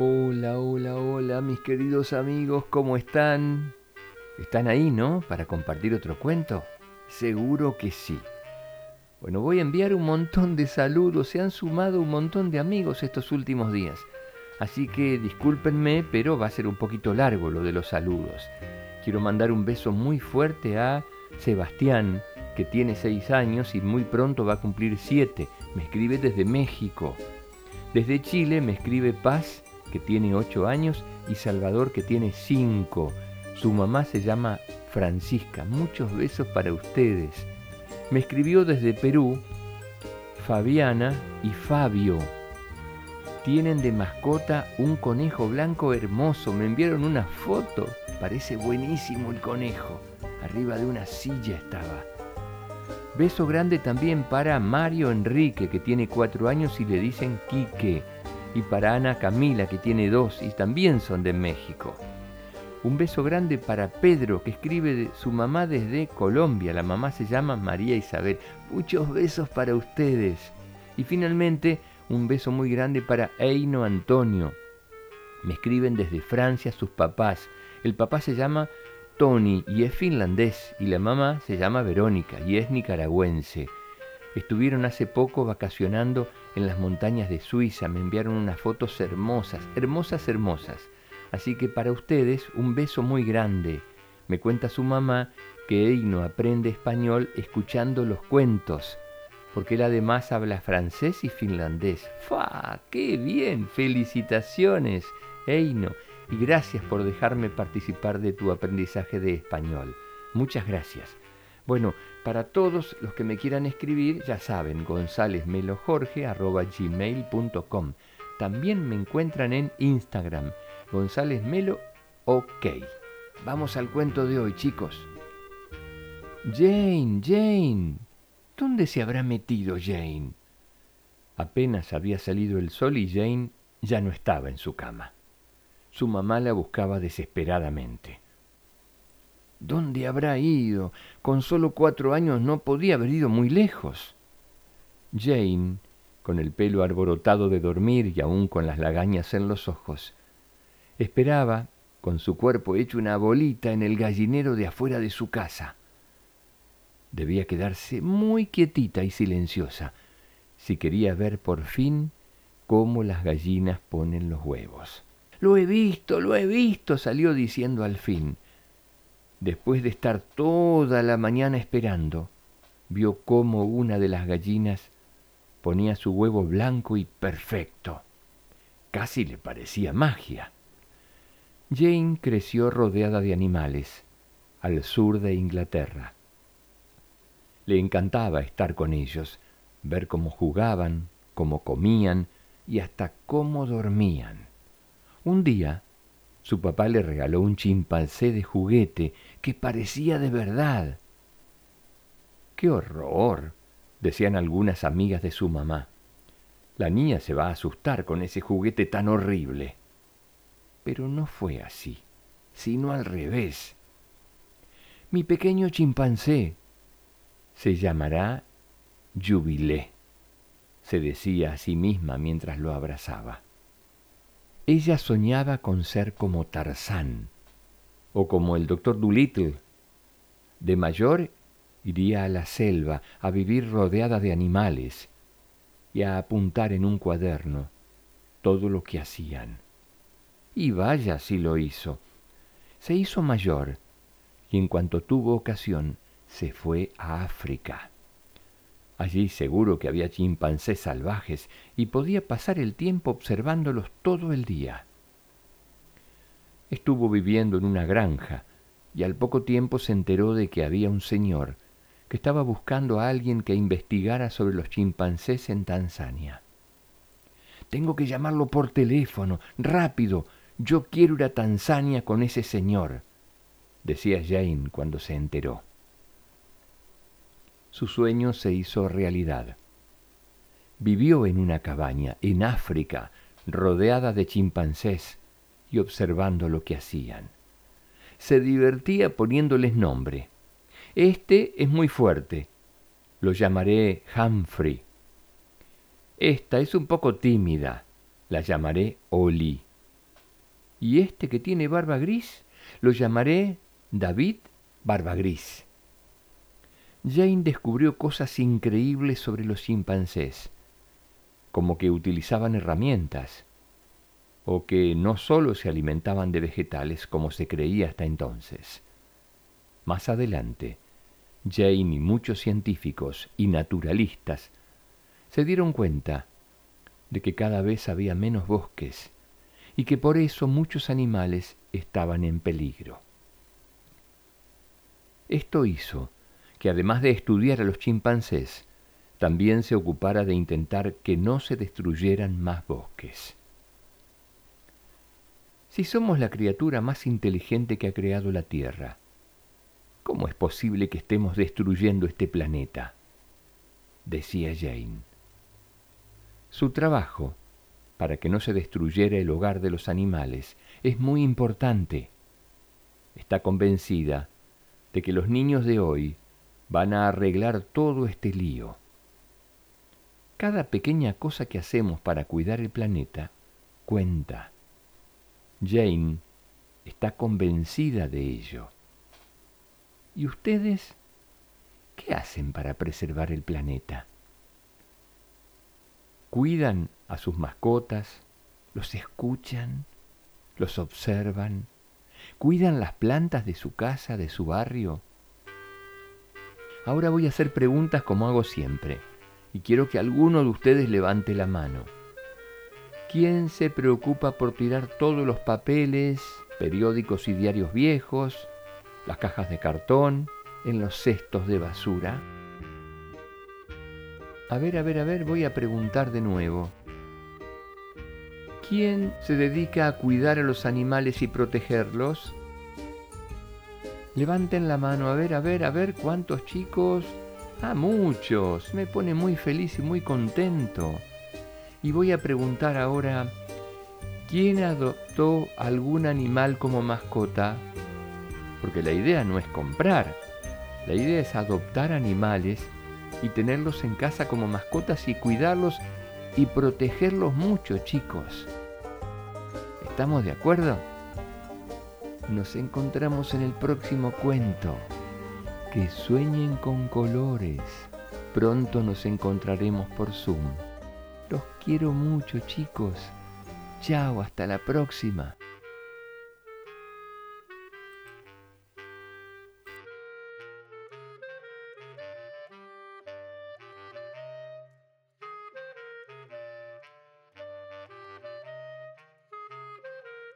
Hola, hola, hola, mis queridos amigos, ¿cómo están? ¿Están ahí, no? Para compartir otro cuento. Seguro que sí. Bueno, voy a enviar un montón de saludos, se han sumado un montón de amigos estos últimos días. Así que discúlpenme, pero va a ser un poquito largo lo de los saludos. Quiero mandar un beso muy fuerte a Sebastián, que tiene seis años y muy pronto va a cumplir siete. Me escribe desde México. Desde Chile me escribe Paz, que tiene ocho años, y Salvador, que tiene cinco. Su mamá se llama Francisca. Muchos besos para ustedes. Me escribió desde Perú Fabiana y Fabio. Tienen de mascota un conejo blanco hermoso. Me enviaron una foto. Parece buenísimo el conejo. Arriba de una silla estaba. Beso grande también para Mario Enrique, que tiene cuatro años y le dicen Quique. Y para Ana Camila, que tiene dos y también son de México. Un beso grande para Pedro, que escribe de su mamá desde Colombia. La mamá se llama María Isabel. Muchos besos para ustedes. Y finalmente, un beso muy grande para Eino Antonio. Me escriben desde Francia sus papás. El papá se llama Tony y es finlandés y la mamá se llama Verónica y es nicaragüense. Estuvieron hace poco vacacionando en las montañas de Suiza, me enviaron unas fotos hermosas, hermosas, hermosas. Así que para ustedes un beso muy grande. Me cuenta su mamá que Eino aprende español escuchando los cuentos, porque él además habla francés y finlandés. ¡Fa! ¡Qué bien! ¡Felicitaciones, Eino! Y gracias por dejarme participar de tu aprendizaje de español. Muchas gracias. Bueno, para todos los que me quieran escribir, ya saben, gonzalezmelojorge.gmail.com. También me encuentran en Instagram, González Melo OK. Vamos al cuento de hoy, chicos. Jane, Jane. ¿Dónde se habrá metido Jane? Apenas había salido el sol y Jane ya no estaba en su cama. Su mamá la buscaba desesperadamente. ¿Dónde habrá ido? Con solo cuatro años no podía haber ido muy lejos. Jane, con el pelo arborotado de dormir y aún con las lagañas en los ojos, esperaba, con su cuerpo hecho una bolita en el gallinero de afuera de su casa. Debía quedarse muy quietita y silenciosa si quería ver por fin cómo las gallinas ponen los huevos. Lo he visto, lo he visto, salió diciendo al fin después de estar toda la mañana esperando, vio cómo una de las gallinas ponía su huevo blanco y perfecto. Casi le parecía magia. Jane creció rodeada de animales, al sur de Inglaterra. Le encantaba estar con ellos, ver cómo jugaban, cómo comían y hasta cómo dormían. Un día, su papá le regaló un chimpancé de juguete que parecía de verdad. ¡Qué horror! decían algunas amigas de su mamá. La niña se va a asustar con ese juguete tan horrible. Pero no fue así, sino al revés. Mi pequeño chimpancé se llamará Jubilé, se decía a sí misma mientras lo abrazaba. Ella soñaba con ser como Tarzán o como el doctor Doolittle. De mayor iría a la selva a vivir rodeada de animales y a apuntar en un cuaderno todo lo que hacían. Y vaya si lo hizo. Se hizo mayor y en cuanto tuvo ocasión se fue a África. Allí seguro que había chimpancés salvajes y podía pasar el tiempo observándolos todo el día. Estuvo viviendo en una granja y al poco tiempo se enteró de que había un señor que estaba buscando a alguien que investigara sobre los chimpancés en Tanzania. Tengo que llamarlo por teléfono, rápido. Yo quiero ir a Tanzania con ese señor, decía Jane cuando se enteró su sueño se hizo realidad. Vivió en una cabaña, en África, rodeada de chimpancés y observando lo que hacían. Se divertía poniéndoles nombre. Este es muy fuerte. Lo llamaré Humphrey. Esta es un poco tímida. La llamaré Oli. Y este que tiene barba gris, lo llamaré David Barba Gris. Jane descubrió cosas increíbles sobre los chimpancés, como que utilizaban herramientas, o que no sólo se alimentaban de vegetales como se creía hasta entonces. Más adelante, Jane y muchos científicos y naturalistas se dieron cuenta de que cada vez había menos bosques y que por eso muchos animales estaban en peligro. Esto hizo que además de estudiar a los chimpancés, también se ocupara de intentar que no se destruyeran más bosques. Si somos la criatura más inteligente que ha creado la Tierra, ¿cómo es posible que estemos destruyendo este planeta? decía Jane. Su trabajo, para que no se destruyera el hogar de los animales, es muy importante. Está convencida de que los niños de hoy van a arreglar todo este lío. Cada pequeña cosa que hacemos para cuidar el planeta cuenta. Jane está convencida de ello. ¿Y ustedes qué hacen para preservar el planeta? ¿Cuidan a sus mascotas? ¿Los escuchan? ¿Los observan? ¿Cuidan las plantas de su casa, de su barrio? Ahora voy a hacer preguntas como hago siempre, y quiero que alguno de ustedes levante la mano. ¿Quién se preocupa por tirar todos los papeles, periódicos y diarios viejos, las cajas de cartón, en los cestos de basura? A ver, a ver, a ver, voy a preguntar de nuevo. ¿Quién se dedica a cuidar a los animales y protegerlos? Levanten la mano, a ver, a ver, a ver, ¿cuántos chicos? Ah, muchos. Me pone muy feliz y muy contento. Y voy a preguntar ahora, ¿quién adoptó algún animal como mascota? Porque la idea no es comprar, la idea es adoptar animales y tenerlos en casa como mascotas y cuidarlos y protegerlos mucho, chicos. ¿Estamos de acuerdo? Nos encontramos en el próximo cuento. Que sueñen con colores. Pronto nos encontraremos por Zoom. Los quiero mucho chicos. Chao, hasta la próxima.